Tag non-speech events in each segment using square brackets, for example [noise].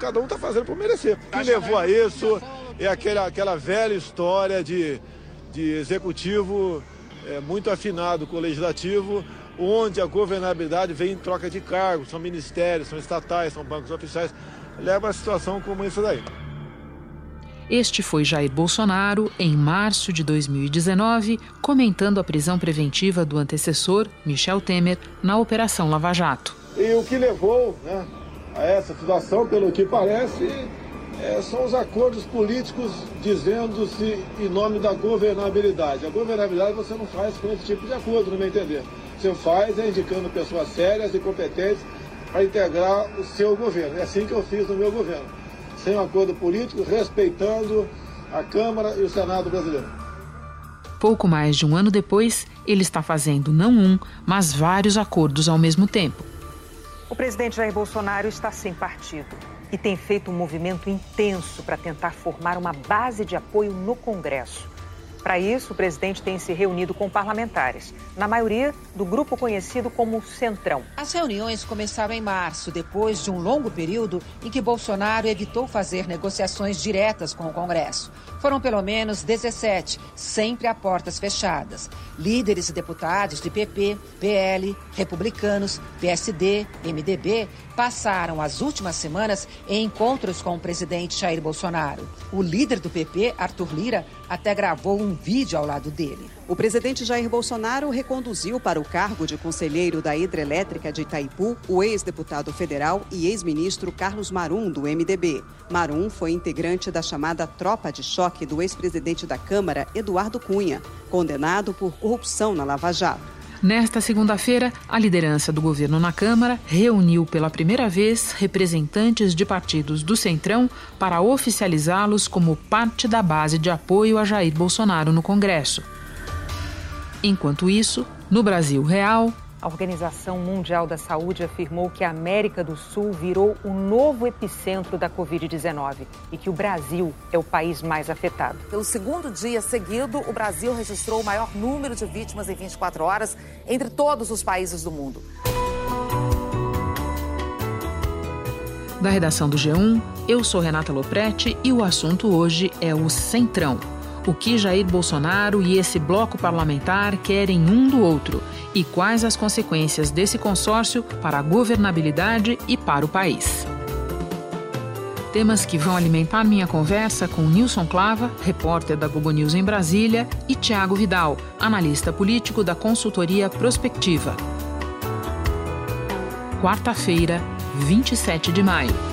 cada um está fazendo por merecer. O que levou a isso é aquela, aquela velha história de, de executivo é, muito afinado com o legislativo, onde a governabilidade vem em troca de cargos, são ministérios, são estatais, são bancos oficiais, leva a situação como isso daí. Este foi Jair Bolsonaro, em março de 2019, comentando a prisão preventiva do antecessor, Michel Temer, na Operação Lava Jato. E o que levou né, a essa situação, pelo que parece, é, são os acordos políticos dizendo-se em nome da governabilidade. A governabilidade você não faz com esse tipo de acordo, no meu entender. Você faz é indicando pessoas sérias e competentes para integrar o seu governo. É assim que eu fiz no meu governo sem um acordo político, respeitando a Câmara e o Senado brasileiro. Pouco mais de um ano depois, ele está fazendo não um, mas vários acordos ao mesmo tempo. O presidente Jair Bolsonaro está sem partido e tem feito um movimento intenso para tentar formar uma base de apoio no Congresso. Para isso, o presidente tem se reunido com parlamentares, na maioria do grupo conhecido como Centrão. As reuniões começaram em março, depois de um longo período em que Bolsonaro evitou fazer negociações diretas com o Congresso. Foram pelo menos 17, sempre a portas fechadas. Líderes e deputados de PP, PL, republicanos, PSD, MDB passaram as últimas semanas em encontros com o presidente Jair Bolsonaro. O líder do PP, Arthur Lira, até gravou um vídeo ao lado dele. O presidente Jair Bolsonaro reconduziu para o cargo de conselheiro da hidrelétrica de Itaipu o ex-deputado federal e ex-ministro Carlos Marum, do MDB. Marum foi integrante da chamada tropa de choque do ex-presidente da Câmara, Eduardo Cunha, condenado por corrupção na Lava Jato. Nesta segunda-feira, a liderança do governo na Câmara reuniu pela primeira vez representantes de partidos do Centrão para oficializá-los como parte da base de apoio a Jair Bolsonaro no Congresso. Enquanto isso, no Brasil real, a Organização Mundial da Saúde afirmou que a América do Sul virou o novo epicentro da Covid-19 e que o Brasil é o país mais afetado. Pelo segundo dia seguido, o Brasil registrou o maior número de vítimas em 24 horas entre todos os países do mundo. Da redação do G1, eu sou Renata Loprete e o assunto hoje é o Centrão o que Jair Bolsonaro e esse bloco parlamentar querem um do outro e quais as consequências desse consórcio para a governabilidade e para o país. Temas que vão alimentar minha conversa com Nilson Clava, repórter da Globo News em Brasília, e Tiago Vidal, analista político da consultoria Prospectiva. Quarta-feira, 27 de maio.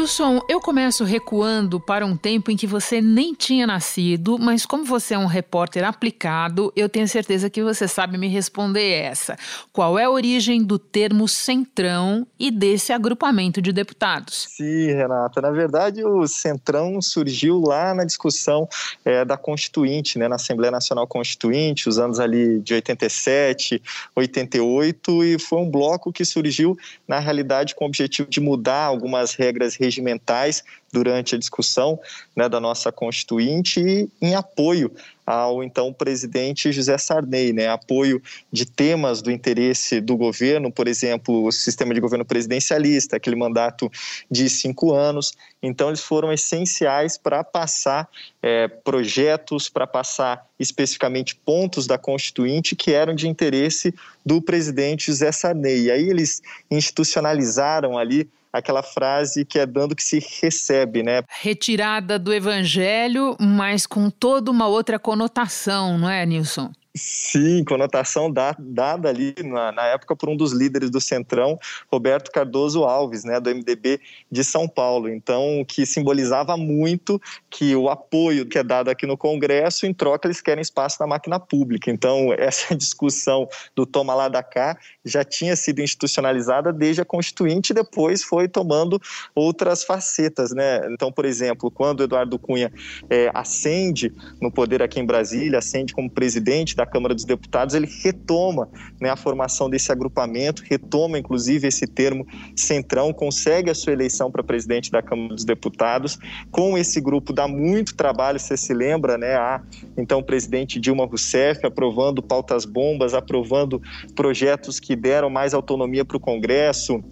Nilson, eu começo recuando para um tempo em que você nem tinha nascido, mas como você é um repórter aplicado, eu tenho certeza que você sabe me responder essa. Qual é a origem do termo centrão e desse agrupamento de deputados? Sim, Renata. Na verdade, o centrão surgiu lá na discussão é, da Constituinte, né, na Assembleia Nacional Constituinte, os anos ali de 87, 88, e foi um bloco que surgiu, na realidade, com o objetivo de mudar algumas regras regimentais durante a discussão né, da nossa Constituinte e em apoio ao então presidente José Sarney, né, apoio de temas do interesse do governo, por exemplo, o sistema de governo presidencialista, aquele mandato de cinco anos. Então, eles foram essenciais para passar é, projetos, para passar especificamente pontos da Constituinte que eram de interesse do presidente José Sarney. E aí eles institucionalizaram ali aquela frase que é dando que se recebe, né? Retirada do evangelho, mas com toda uma outra conotação, não é, Nilson? Sim, conotação dada ali na, na, época por um dos líderes do Centrão, Roberto Cardoso Alves, né, do MDB de São Paulo. Então, que simbolizava muito que o apoio que é dado aqui no Congresso, em troca eles querem espaço na máquina pública. Então, [laughs] essa discussão do toma lá da cá já tinha sido institucionalizada desde a Constituinte e depois foi tomando outras facetas, né? Então, por exemplo, quando Eduardo Cunha é, ascende no poder aqui em Brasília, ascende como presidente da Câmara dos Deputados, ele retoma né, a formação desse agrupamento, retoma inclusive esse termo centrão, consegue a sua eleição para presidente da Câmara dos Deputados. Com esse grupo dá muito trabalho, você se lembra, né? A então presidente Dilma Rousseff aprovando pautas bombas, aprovando projetos que deram mais autonomia para o Congresso,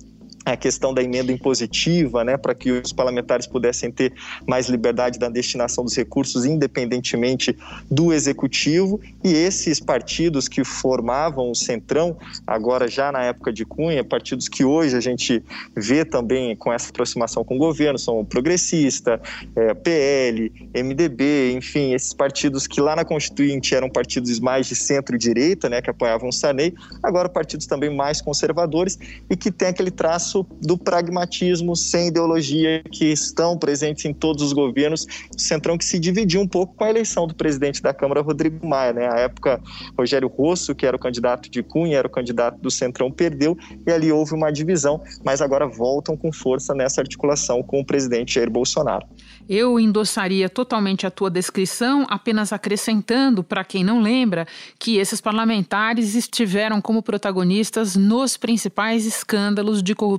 a questão da emenda impositiva, né, para que os parlamentares pudessem ter mais liberdade da destinação dos recursos, independentemente do executivo. E esses partidos que formavam o Centrão, agora já na época de Cunha, partidos que hoje a gente vê também com essa aproximação com o governo, são o Progressista, é, PL, MDB, enfim, esses partidos que lá na Constituinte eram partidos mais de centro-direita, né, que apoiavam o Sarney, agora partidos também mais conservadores e que tem aquele traço do pragmatismo sem ideologia que estão presentes em todos os governos. O Centrão que se dividiu um pouco com a eleição do presidente da Câmara, Rodrigo Maia. Né? A época, Rogério Rosso, que era o candidato de Cunha, era o candidato do Centrão, perdeu e ali houve uma divisão, mas agora voltam com força nessa articulação com o presidente Jair Bolsonaro. Eu endossaria totalmente a tua descrição, apenas acrescentando, para quem não lembra, que esses parlamentares estiveram como protagonistas nos principais escândalos de corrupção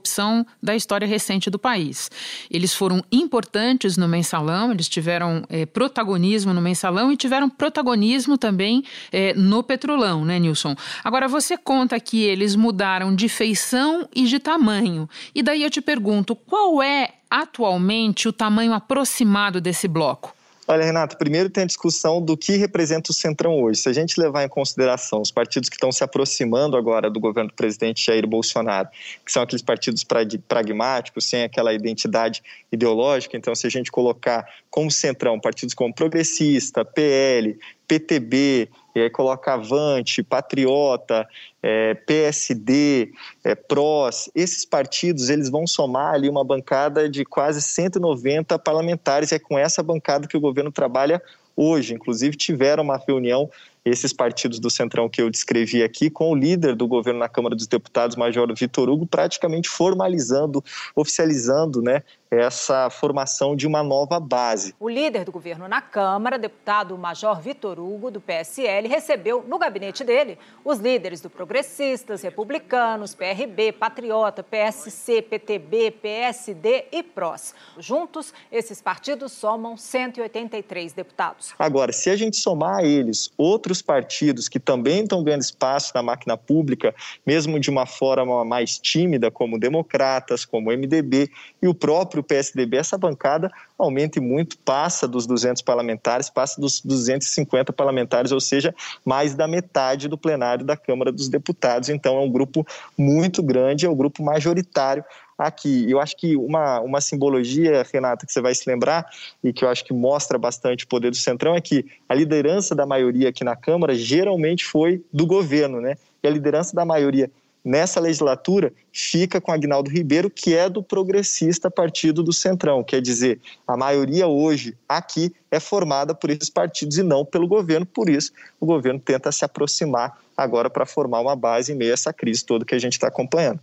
da história recente do país. Eles foram importantes no mensalão, eles tiveram é, protagonismo no mensalão e tiveram protagonismo também é, no petrolão, né, Nilson? Agora, você conta que eles mudaram de feição e de tamanho. E daí eu te pergunto, qual é atualmente o tamanho aproximado desse bloco? Olha, Renato, primeiro tem a discussão do que representa o Centrão hoje. Se a gente levar em consideração os partidos que estão se aproximando agora do governo do presidente Jair Bolsonaro, que são aqueles partidos pragmáticos, sem aquela identidade ideológica, então se a gente colocar como Centrão partidos como Progressista, PL, PTB, e aí coloca Avante, Patriota, é, PSD, é, PROS, esses partidos eles vão somar ali uma bancada de quase 190 parlamentares, e é com essa bancada que o governo trabalha hoje. Inclusive tiveram uma reunião esses partidos do Centrão que eu descrevi aqui, com o líder do governo na Câmara dos Deputados, Major Vitor Hugo, praticamente formalizando, oficializando né, essa formação de uma nova base. O líder do governo na Câmara, deputado Major Vitor Hugo, do PSL, recebeu no gabinete dele os líderes do Progressistas, Republicanos, PRB, Patriota, PSC, PTB, PSD e PROS. Juntos, esses partidos somam 183 deputados. Agora, se a gente somar a eles outros partidos que também estão ganhando espaço na máquina pública, mesmo de uma forma mais tímida, como Democratas, como MDB e o próprio PSDB, essa bancada aumenta muito, passa dos 200 parlamentares, passa dos 250 parlamentares, ou seja, mais da metade do plenário da Câmara dos Deputados. Então, é um grupo muito grande, é o grupo majoritário aqui. Eu acho que uma, uma simbologia, Renata, que você vai se lembrar e que eu acho que mostra bastante o poder do Centrão é que a liderança da maioria aqui na Câmara geralmente foi do governo, né? E a liderança da maioria nessa legislatura fica com Agnaldo Ribeiro, que é do progressista partido do Centrão. Quer dizer, a maioria hoje aqui é formada por esses partidos e não pelo governo, por isso o governo tenta se aproximar agora para formar uma base em meio a essa crise toda que a gente está acompanhando.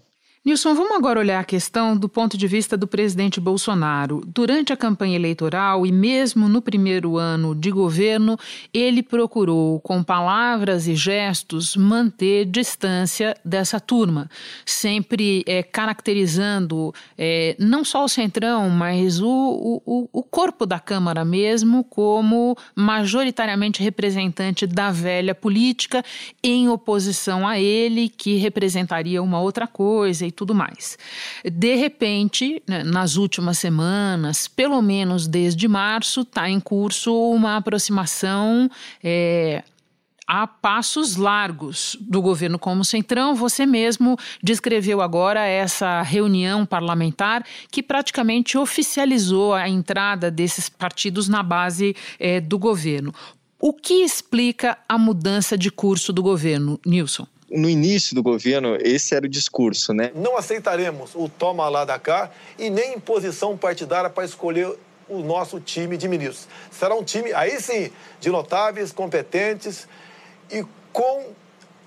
Nilson, vamos agora olhar a questão do ponto de vista do presidente Bolsonaro. Durante a campanha eleitoral e mesmo no primeiro ano de governo, ele procurou, com palavras e gestos, manter distância dessa turma, sempre é, caracterizando é, não só o Centrão, mas o, o, o corpo da Câmara mesmo como majoritariamente representante da velha política, em oposição a ele, que representaria uma outra coisa tudo mais. De repente, né, nas últimas semanas, pelo menos desde março, está em curso uma aproximação. É, a passos largos do governo como Centrão. Você mesmo descreveu agora essa reunião parlamentar que praticamente oficializou a entrada desses partidos na base é, do governo. O que explica a mudança de curso do governo, Nilson? No início do governo, esse era o discurso, né? Não aceitaremos o toma lá da cá e nem imposição partidária para escolher o nosso time de ministros. Será um time, aí sim, de notáveis, competentes e com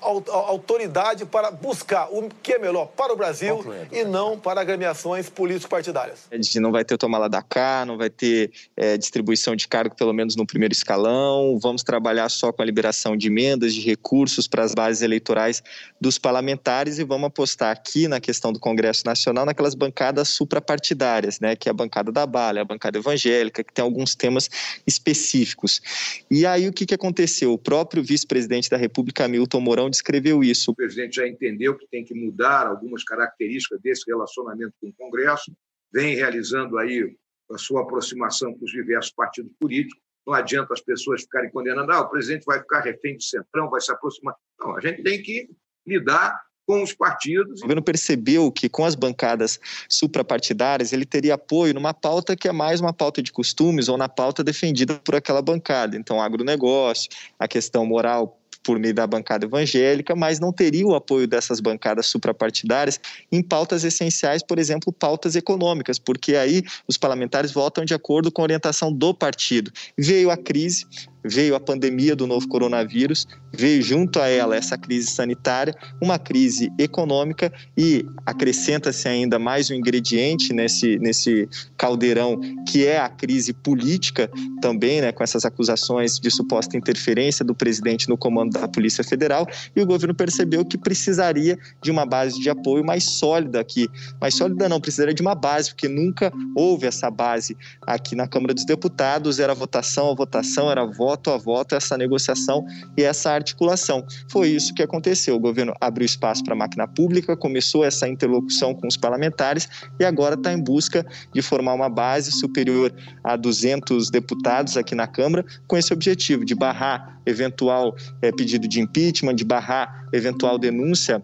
autoridade para buscar o que é melhor para o Brasil e não para agremiações político-partidárias. A gente não vai ter tomar lá da cá, não vai ter é, distribuição de cargo, pelo menos no primeiro escalão, vamos trabalhar só com a liberação de emendas, de recursos para as bases eleitorais dos parlamentares e vamos apostar aqui na questão do Congresso Nacional naquelas bancadas suprapartidárias, né, que é a bancada da bala, a bancada evangélica, que tem alguns temas específicos. E aí o que, que aconteceu? O próprio vice-presidente da República, Milton Mourão, Descreveu isso. O presidente já entendeu que tem que mudar algumas características desse relacionamento com o Congresso, vem realizando aí a sua aproximação com os diversos partidos políticos. Não adianta as pessoas ficarem condenando, ah, o presidente vai ficar refém do Centrão, vai se aproximar. Não, a gente tem que lidar com os partidos. O governo percebeu que com as bancadas suprapartidárias ele teria apoio numa pauta que é mais uma pauta de costumes ou na pauta defendida por aquela bancada. Então, agronegócio, a questão moral por meio da bancada evangélica, mas não teria o apoio dessas bancadas suprapartidárias em pautas essenciais, por exemplo, pautas econômicas, porque aí os parlamentares votam de acordo com a orientação do partido. Veio a crise, veio a pandemia do novo coronavírus, veio junto a ela essa crise sanitária, uma crise econômica e acrescenta-se ainda mais um ingrediente nesse, nesse caldeirão que é a crise política também, né, com essas acusações de suposta interferência do presidente no comando da Polícia Federal. E o governo percebeu que precisaria de uma base de apoio mais sólida aqui, mais sólida não, precisaria de uma base, porque nunca houve essa base aqui na Câmara dos Deputados, era votação a votação, era voto voto a voto essa negociação e essa articulação. Foi isso que aconteceu. O governo abriu espaço para a máquina pública, começou essa interlocução com os parlamentares e agora está em busca de formar uma base superior a 200 deputados aqui na Câmara, com esse objetivo de barrar eventual é, pedido de impeachment, de barrar eventual denúncia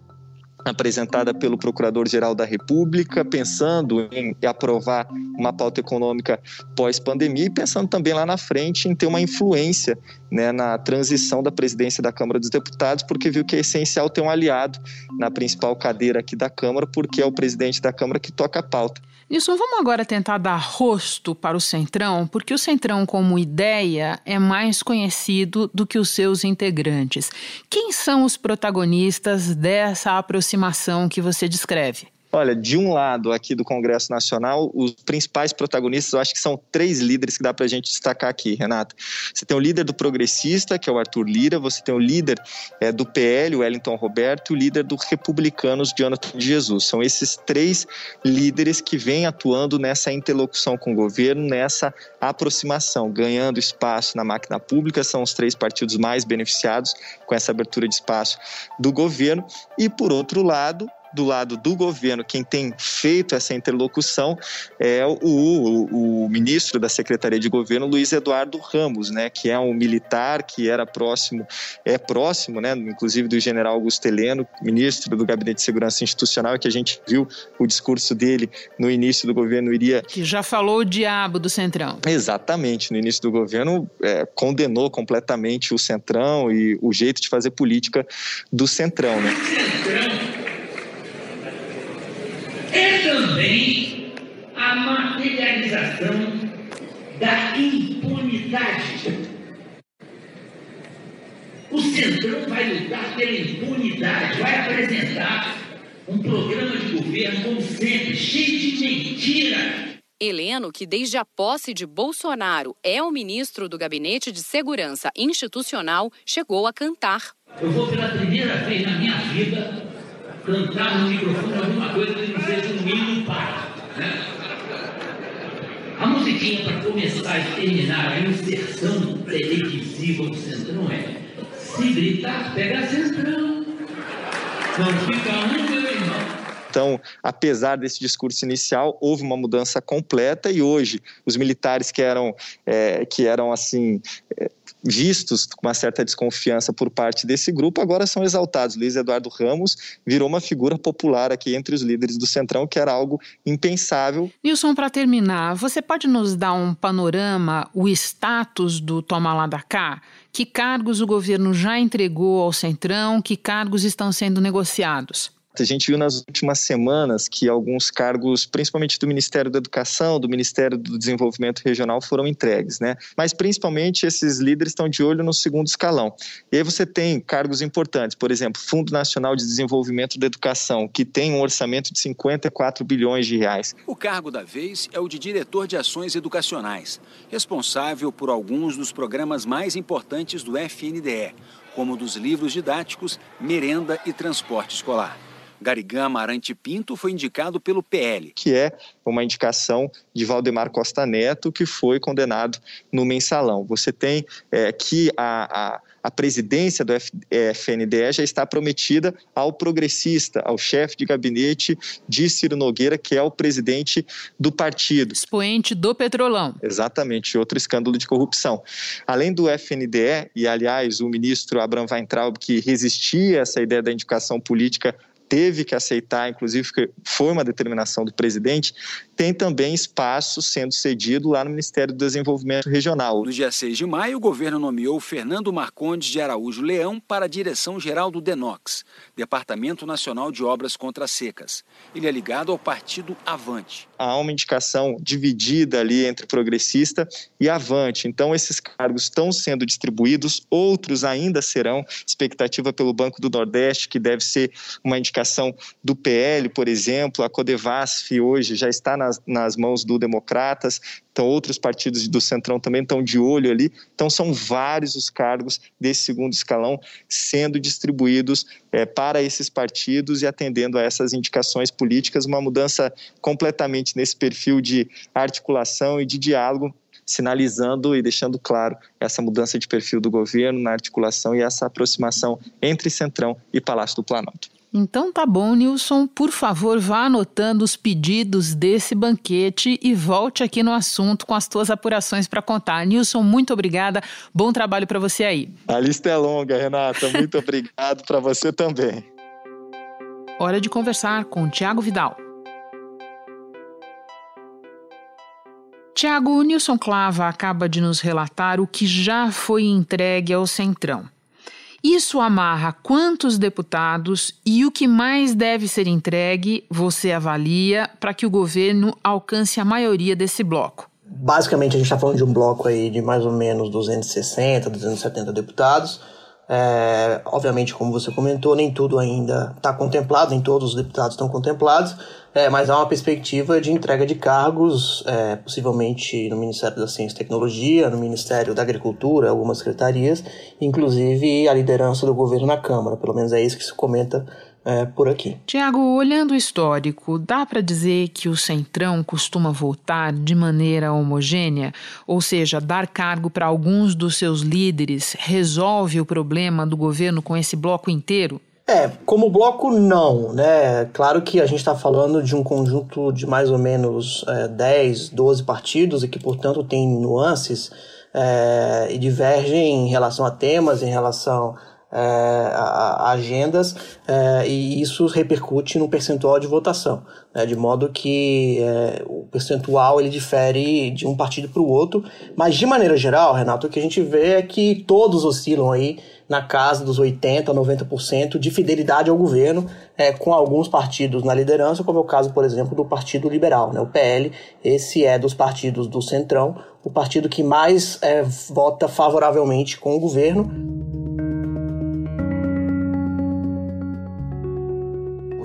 apresentada pelo Procurador-Geral da República, pensando em aprovar uma pauta econômica pós-pandemia e pensando também lá na frente em ter uma influência né, na transição da presidência da Câmara dos Deputados, porque viu que é essencial ter um aliado na principal cadeira aqui da Câmara, porque é o presidente da Câmara que toca a pauta. Nilson, vamos agora tentar dar rosto para o Centrão, porque o Centrão, como ideia, é mais conhecido do que os seus integrantes. Quem são os protagonistas dessa aproximação que você descreve? Olha, de um lado aqui do Congresso Nacional, os principais protagonistas, eu acho que são três líderes que dá para a gente destacar aqui, Renata. Você tem o líder do progressista, que é o Arthur Lira, você tem o líder é, do PL, o Wellington Roberto, e o líder do Republicanos, Jonathan Jesus. São esses três líderes que vêm atuando nessa interlocução com o governo, nessa aproximação, ganhando espaço na máquina pública, são os três partidos mais beneficiados com essa abertura de espaço do governo. E, por outro lado, do lado do governo, quem tem feito essa interlocução é o, o, o, ministro da Secretaria de Governo, Luiz Eduardo Ramos, né, que é um militar que era próximo, é próximo, né, inclusive do general Augusto Heleno, ministro do Gabinete de Segurança Institucional, que a gente viu o discurso dele no início do governo iria... Que já falou o diabo do Centrão. Exatamente, no início do governo é, condenou completamente o Centrão e o jeito de fazer política do Centrão, né? Centrão é também a materialização da impunidade. O Centrão vai lutar pela impunidade, vai apresentar um programa de governo, como sempre, cheio de mentira. Heleno, que desde a posse de Bolsonaro é o ministro do Gabinete de Segurança Institucional, chegou a cantar. Eu vou pela primeira vez na minha vida cantar no microfone alguma coisa que não seja um hino para. Né? A musiquinha para começar e terminar a inserção televisiva do Centrão é se gritar, pega Centrão. Não fica um, meu irmão. Então, apesar desse discurso inicial, houve uma mudança completa e hoje os militares que eram, é, que eram assim, é, vistos com uma certa desconfiança por parte desse grupo, agora são exaltados. Luiz Eduardo Ramos virou uma figura popular aqui entre os líderes do Centrão, que era algo impensável. Nilson, para terminar, você pode nos dar um panorama, o status do Toma lá da cá? Que cargos o governo já entregou ao Centrão? Que cargos estão sendo negociados? A gente viu nas últimas semanas que alguns cargos, principalmente do Ministério da Educação, do Ministério do Desenvolvimento Regional, foram entregues, né? Mas principalmente esses líderes estão de olho no segundo escalão. E aí você tem cargos importantes, por exemplo, Fundo Nacional de Desenvolvimento da Educação, que tem um orçamento de 54 bilhões de reais. O cargo da vez é o de diretor de ações educacionais, responsável por alguns dos programas mais importantes do FNDE, como dos livros didáticos, merenda e transporte escolar. Garigã Amarante Pinto foi indicado pelo PL. Que é uma indicação de Valdemar Costa Neto, que foi condenado no mensalão. Você tem é, que a, a a presidência do FNDE já está prometida ao progressista, ao chefe de gabinete de Ciro Nogueira, que é o presidente do partido. Expoente do Petrolão. Exatamente, outro escândalo de corrupção. Além do FNDE, e aliás, o ministro Abraham Weintraub, que resistia a essa ideia da indicação política teve que aceitar, inclusive foi uma determinação do presidente, tem também espaço sendo cedido lá no Ministério do Desenvolvimento Regional. No dia 6 de maio, o governo nomeou Fernando Marcondes de Araújo Leão para a direção-geral do DENOX, Departamento Nacional de Obras Contra Secas. Ele é ligado ao partido Avante. Há uma indicação dividida ali entre progressista e Avante. Então, esses cargos estão sendo distribuídos, outros ainda serão. Expectativa pelo Banco do Nordeste, que deve ser uma indicação do PL, por exemplo. A Codevasf hoje já está na nas, nas mãos do Democratas, então outros partidos do Centrão também estão de olho ali. Então são vários os cargos desse segundo escalão sendo distribuídos é, para esses partidos e atendendo a essas indicações políticas, uma mudança completamente nesse perfil de articulação e de diálogo sinalizando e deixando claro essa mudança de perfil do governo na articulação e essa aproximação entre Centrão e Palácio do Planalto. Então tá bom, Nilson. Por favor, vá anotando os pedidos desse banquete e volte aqui no assunto com as tuas apurações para contar. Nilson, muito obrigada. Bom trabalho para você aí. A lista é longa, Renata. Muito [laughs] obrigado para você também. Hora de conversar com Tiago Vidal. Tiago, o Nilson Clava acaba de nos relatar o que já foi entregue ao Centrão. Isso amarra quantos deputados e o que mais deve ser entregue, você avalia, para que o governo alcance a maioria desse bloco? Basicamente, a gente está falando de um bloco aí de mais ou menos 260, 270 deputados. É, obviamente, como você comentou, nem tudo ainda está contemplado, nem todos os deputados estão contemplados, é, mas há uma perspectiva de entrega de cargos, é, possivelmente no Ministério da Ciência e Tecnologia, no Ministério da Agricultura, algumas secretarias, inclusive a liderança do governo na Câmara. Pelo menos é isso que se comenta é, por aqui. Tiago, olhando o histórico, dá para dizer que o Centrão costuma votar de maneira homogênea? Ou seja, dar cargo para alguns dos seus líderes resolve o problema do governo com esse bloco inteiro? É, como bloco, não, né? Claro que a gente está falando de um conjunto de mais ou menos é, 10, 12 partidos e que, portanto, tem nuances é, e divergem em relação a temas, em relação é, a, a agendas, é, e isso repercute no percentual de votação, né? de modo que é, o percentual ele difere de um partido para o outro, mas de maneira geral, Renato, o que a gente vê é que todos oscilam aí na casa dos 80%, 90% de fidelidade ao governo, é, com alguns partidos na liderança, como é o caso, por exemplo, do Partido Liberal, né? o PL. Esse é dos partidos do Centrão, o partido que mais é, vota favoravelmente com o governo.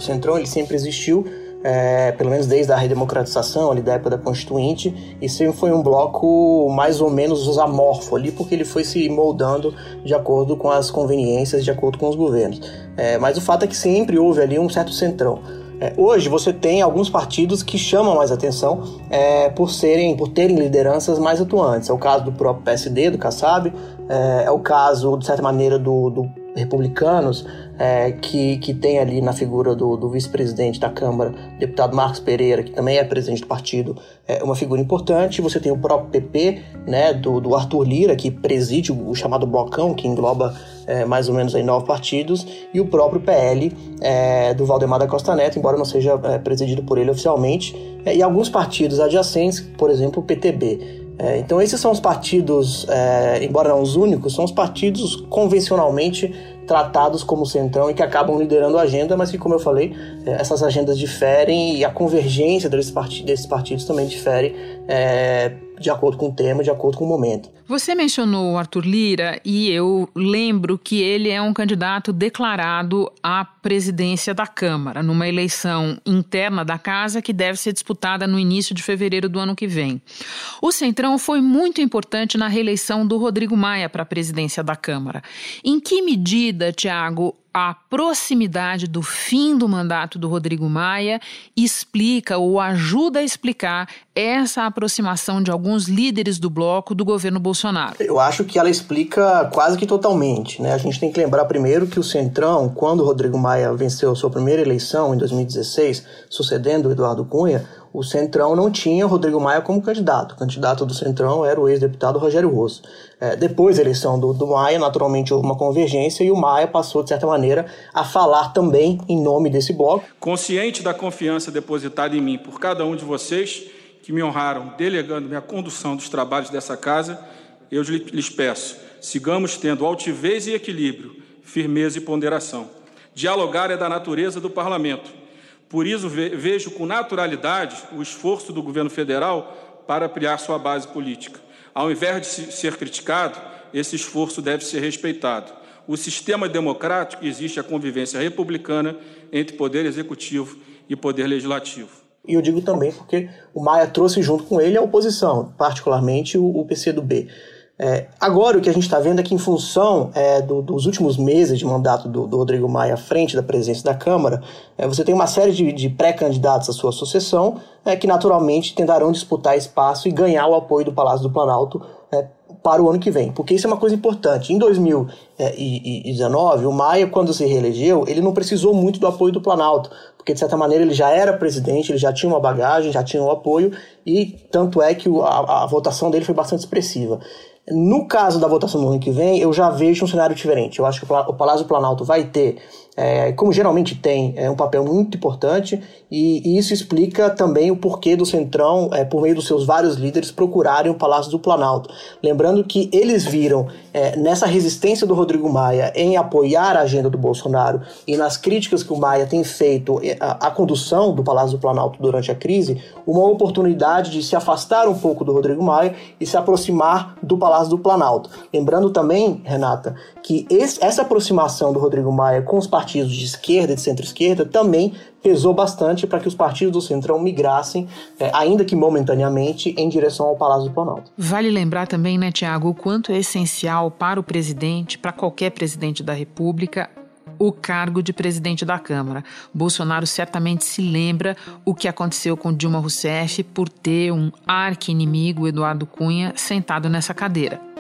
Centrão ele sempre existiu, é, pelo menos desde a redemocratização, ali da época da Constituinte, e sempre foi um bloco mais ou menos amorfo ali, porque ele foi se moldando de acordo com as conveniências, de acordo com os governos. É, mas o fato é que sempre houve ali um certo centrão. É, hoje você tem alguns partidos que chamam mais atenção é, por serem, por terem lideranças mais atuantes. É o caso do próprio PSD, do Kassab, é, é o caso, de certa maneira, do, do republicanos, é, que, que tem ali na figura do, do vice-presidente da Câmara, deputado Marcos Pereira, que também é presidente do partido, é uma figura importante. Você tem o próprio PP, né, do, do Arthur Lira, que preside o, chamado Blocão, que engloba é, mais ou menos aí nove partidos, e o próprio PL é, do Valdemar da Costa Neto, embora não seja é, presidido por ele oficialmente, é, e alguns partidos adjacentes, por exemplo, o PTB. É, então esses são os partidos, é, embora não os únicos, são os partidos convencionalmente tratados como centrão e que acabam liderando a agenda, mas que, como eu falei, é, essas agendas diferem e a convergência desses, part desses partidos também difere é, de acordo com o tema, de acordo com o momento. Você mencionou o Arthur Lira e eu lembro que ele é um candidato declarado à presidência da Câmara, numa eleição interna da casa que deve ser disputada no início de fevereiro do ano que vem. O Centrão foi muito importante na reeleição do Rodrigo Maia para a presidência da Câmara. Em que medida, Tiago, a proximidade do fim do mandato do Rodrigo Maia explica ou ajuda a explicar essa aproximação de alguns líderes do bloco do governo Bolsonaro? Eu acho que ela explica quase que totalmente. Né? A gente tem que lembrar primeiro que o Centrão, quando o Rodrigo Maia venceu sua primeira eleição em 2016, sucedendo o Eduardo Cunha, o Centrão não tinha Rodrigo Maia como candidato. O candidato do Centrão era o ex-deputado Rogério Rosso. É, depois da eleição do, do, Maia, naturalmente houve uma convergência e o Maia passou, de certa maneira, a falar também em nome desse bloco. Consciente da confiança depositada em mim por cada um de vocês que me honraram delegando-me a condução dos trabalhos dessa casa, eu lhes peço, sigamos tendo altivez e equilíbrio, firmeza e ponderação. Dialogar é da natureza do parlamento por isso, vejo com naturalidade o esforço do governo federal para ampliar sua base política. Ao invés de ser criticado, esse esforço deve ser respeitado. O sistema democrático existe a convivência republicana entre poder executivo e poder legislativo. E eu digo também porque o Maia trouxe junto com ele a oposição, particularmente o, PCdoB. É, agora, o que a gente está vendo é que, em função é, do, dos últimos meses de mandato do, do, Rodrigo Maia à frente da presidência da Câmara, é, você tem uma série de, de pré-candidatos à sua sucessão é, que, naturalmente, tentarão disputar espaço e ganhar o apoio do Palácio do Planalto é, para o ano que vem, porque isso é uma coisa importante. Em 2019, o Maia, quando se reelegeu, ele não precisou muito do apoio do Planalto, porque de certa maneira ele já era presidente, ele já tinha uma bagagem, já tinha um apoio, e tanto é que a, a votação dele foi bastante expressiva. No caso da votação do ano que vem, eu já vejo um cenário diferente. Eu acho que o Palácio Planalto vai ter é, como geralmente tem, é um papel muito importante e, e isso explica também o porquê do Centrão, é, por meio dos seus vários líderes, procurarem o Palácio do Planalto. Lembrando que eles viram é, nessa resistência do Rodrigo Maia em apoiar a agenda do Bolsonaro e nas críticas que o Maia tem feito à, à condução do Palácio do Planalto durante a crise, uma oportunidade de se afastar um pouco do Rodrigo Maia e se aproximar do Palácio do Planalto. Lembrando também, Renata, que esse, essa aproximação do Rodrigo Maia com os partidos de esquerda e de centro-esquerda também pesou bastante para que os partidos do Centrão migrassem, é, ainda que momentaneamente, em direção ao Palácio do Planalto. Vale lembrar também, né, Tiago, o quanto é essencial para o presidente, para qualquer presidente da República, o cargo de presidente da Câmara. Bolsonaro certamente se lembra o que aconteceu com Dilma Rousseff por ter um arqui-inimigo, Eduardo Cunha, sentado nessa cadeira.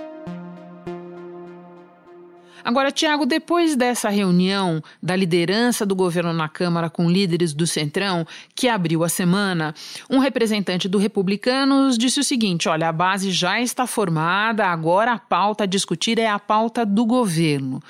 Agora, Tiago, depois dessa reunião da liderança do governo na Câmara com líderes do Centrão, que abriu a semana, um representante do Republicanos disse o seguinte: olha, a base já está formada, agora a pauta a discutir é a pauta do governo.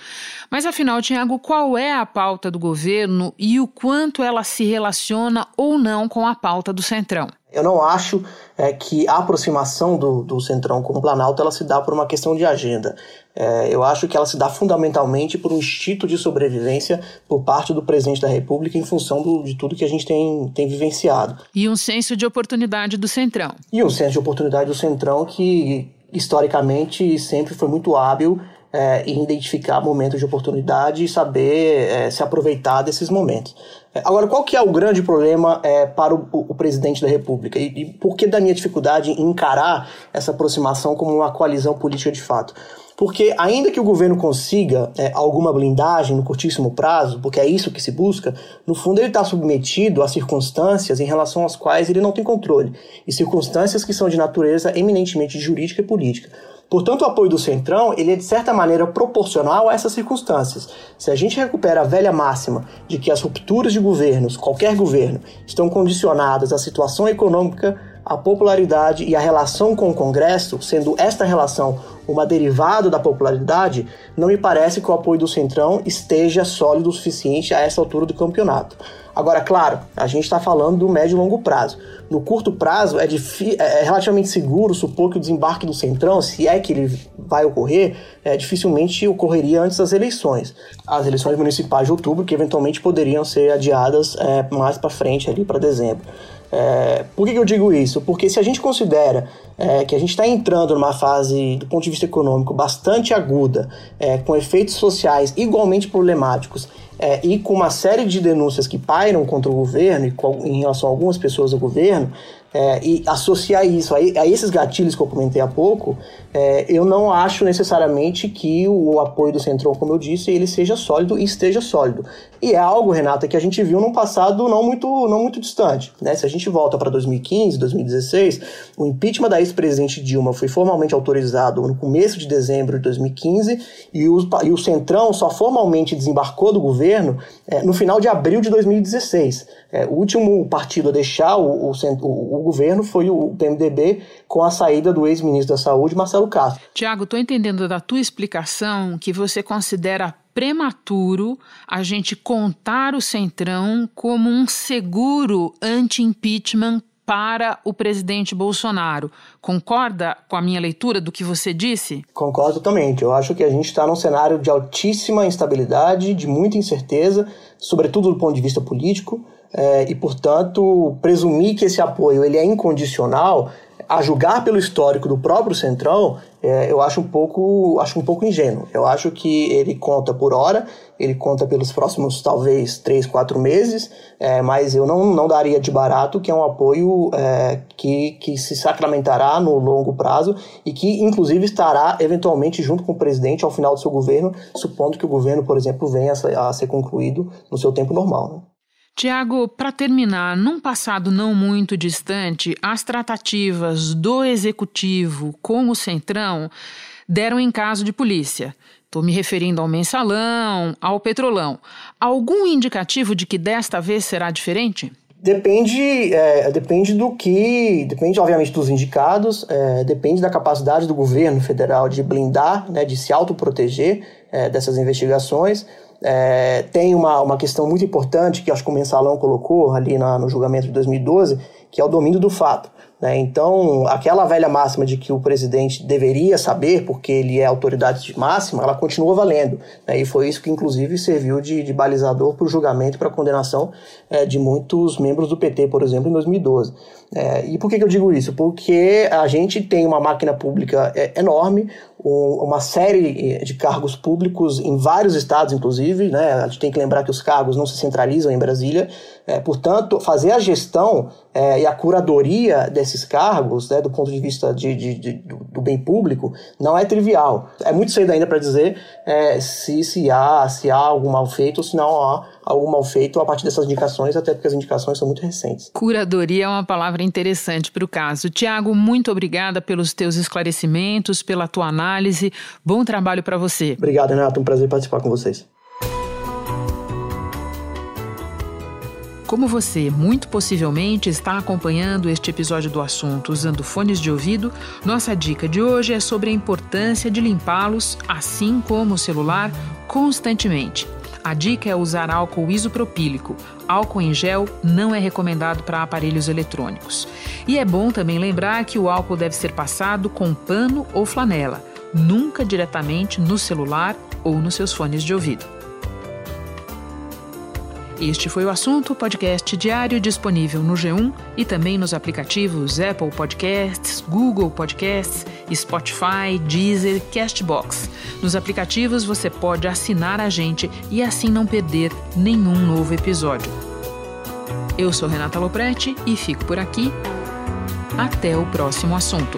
Mas afinal, Tiago, qual é a pauta do governo e o quanto ela se relaciona ou não com a pauta do Centrão? Eu não acho é, que a aproximação do, do Centrão com o Planalto ela se dá por uma questão de agenda. É, eu acho que ela se dá fundamentalmente por um instinto de sobrevivência por parte do presidente da República em função do, de tudo que a gente tem, tem vivenciado. E um senso de oportunidade do Centrão. E um senso de oportunidade do Centrão que, historicamente, sempre foi muito hábil é, em identificar momentos de oportunidade e saber é, se aproveitar desses momentos. É, agora, qual que é o grande problema é, para o, o, presidente da República? E, e por que da minha dificuldade em encarar essa aproximação como uma coalizão política de fato? Porque ainda que o governo consiga é, alguma blindagem no curtíssimo prazo, porque é isso que se busca, no fundo ele está submetido a circunstâncias em relação às quais ele não tem controle, e circunstâncias que são de natureza eminentemente jurídica e política. Portanto, o apoio do Centrão ele é de certa maneira proporcional a essas circunstâncias. Se a gente recupera a velha máxima de que as rupturas de governos, qualquer governo, estão condicionadas à situação econômica, à popularidade e à relação com o Congresso, sendo esta relação uma derivada da popularidade, não me parece que o apoio do Centrão esteja sólido o suficiente a essa altura do campeonato. Agora, claro, a gente está falando do médio e longo prazo. No curto prazo, é, é, relativamente seguro supor que o desembarque do Centrão, se é que ele vai ocorrer, é, dificilmente ocorreria antes das eleições. As eleições municipais de outubro, que eventualmente poderiam ser adiadas é, mais para frente, ali para dezembro. É, por que, que, eu digo isso? Porque se a gente considera é, que a gente está entrando numa fase, do ponto de vista econômico, bastante aguda, é, com efeitos sociais igualmente problemáticos é, e com uma série de denúncias que pairam contra o governo e com, em relação a algumas pessoas do governo, é, e associar isso a, a, esses gatilhos que eu comentei há pouco, é, eu não acho necessariamente que o, apoio do Centrão, como eu disse, ele seja sólido e esteja sólido. E é algo, Renata, que a gente viu num passado não muito, não muito distante. Né? Se a gente volta para 2015, 2016, o impeachment da ex-presidente Dilma foi formalmente autorizado no começo de dezembro de 2015 e o, e o Centrão só formalmente desembarcou do governo é, no final de abril de 2016. É, o último partido a deixar o, o, o, o governo foi o PMDB com a saída do ex-ministro da Saúde, Marcelo Castro. Tiago, estou entendendo da tua explicação que você considera prematuro a gente contar o Centrão como um seguro anti-impeachment para o presidente Bolsonaro. Concorda com a minha leitura do que você disse? Concordo totalmente. Eu acho que a gente está num cenário de altíssima instabilidade, de muita incerteza, sobretudo do ponto de vista político, é, e, portanto, presumir que esse apoio ele é incondicional a julgar pelo histórico do próprio Centrão, é, eu acho um pouco acho um pouco ingênuo. Eu acho que ele conta por hora, ele conta pelos próximos talvez três, quatro meses, é, mas eu não, não daria de barato que é um apoio é, que, que se sacramentará no longo prazo e que inclusive estará eventualmente junto com o presidente ao final do seu governo, supondo que o governo, por exemplo, venha a ser concluído no seu tempo normal. Né? Tiago, para terminar, num passado não muito distante, as tratativas do executivo com o Centrão deram em caso de polícia. Estou me referindo ao mensalão, ao petrolão. Algum indicativo de que desta vez será diferente? Depende, é, depende do que. Depende, obviamente, dos indicados, é, depende da capacidade do governo federal de blindar, né, de se autoproteger é, dessas investigações. É, tem uma, uma questão muito importante que acho que o Mensalão colocou ali na, no julgamento de 2012, que é o domínio do fato. Né? Então, aquela velha máxima de que o presidente deveria saber, porque ele é autoridade máxima, ela continua valendo. Né? E foi isso que, inclusive, serviu de, de balizador para o julgamento para a condenação é, de muitos membros do PT, por exemplo, em 2012. É, e por que, que, eu digo isso? Porque a gente tem uma máquina pública é, enorme, um, uma série de cargos públicos em vários estados, inclusive. Né? A gente tem que lembrar que os cargos não se centralizam em Brasília. É, portanto, fazer a gestão é, e a curadoria desses cargos, né, do ponto de vista de, de, de do, do, bem público, não é trivial. É muito cedo ainda para dizer é, se, se, há, se há algum mal feito ou se não há algum mal feito a partir dessas indicações, até porque as indicações são muito recentes. Curadoria é uma palavra interessante para o caso. Tiago, muito obrigada pelos teus esclarecimentos, pela tua análise. Bom trabalho para você. Obrigado, Renato. Um prazer participar com vocês. Como você muito possivelmente está acompanhando este episódio do assunto usando fones de ouvido, nossa dica de hoje é sobre a importância de limpá-los, assim como o celular, constantemente. A dica é usar álcool isopropílico. Álcool em gel não é recomendado para aparelhos eletrônicos. E é bom também lembrar que o álcool deve ser passado com pano ou flanela, nunca diretamente no celular ou nos seus fones de ouvido. Este foi o assunto, podcast diário disponível no G1 e também nos aplicativos Apple Podcasts, Google Podcasts, Spotify, Deezer, Castbox. Nos aplicativos você pode assinar a gente e assim não perder nenhum novo episódio. Eu sou Renata Loprete e fico por aqui. Até o próximo assunto.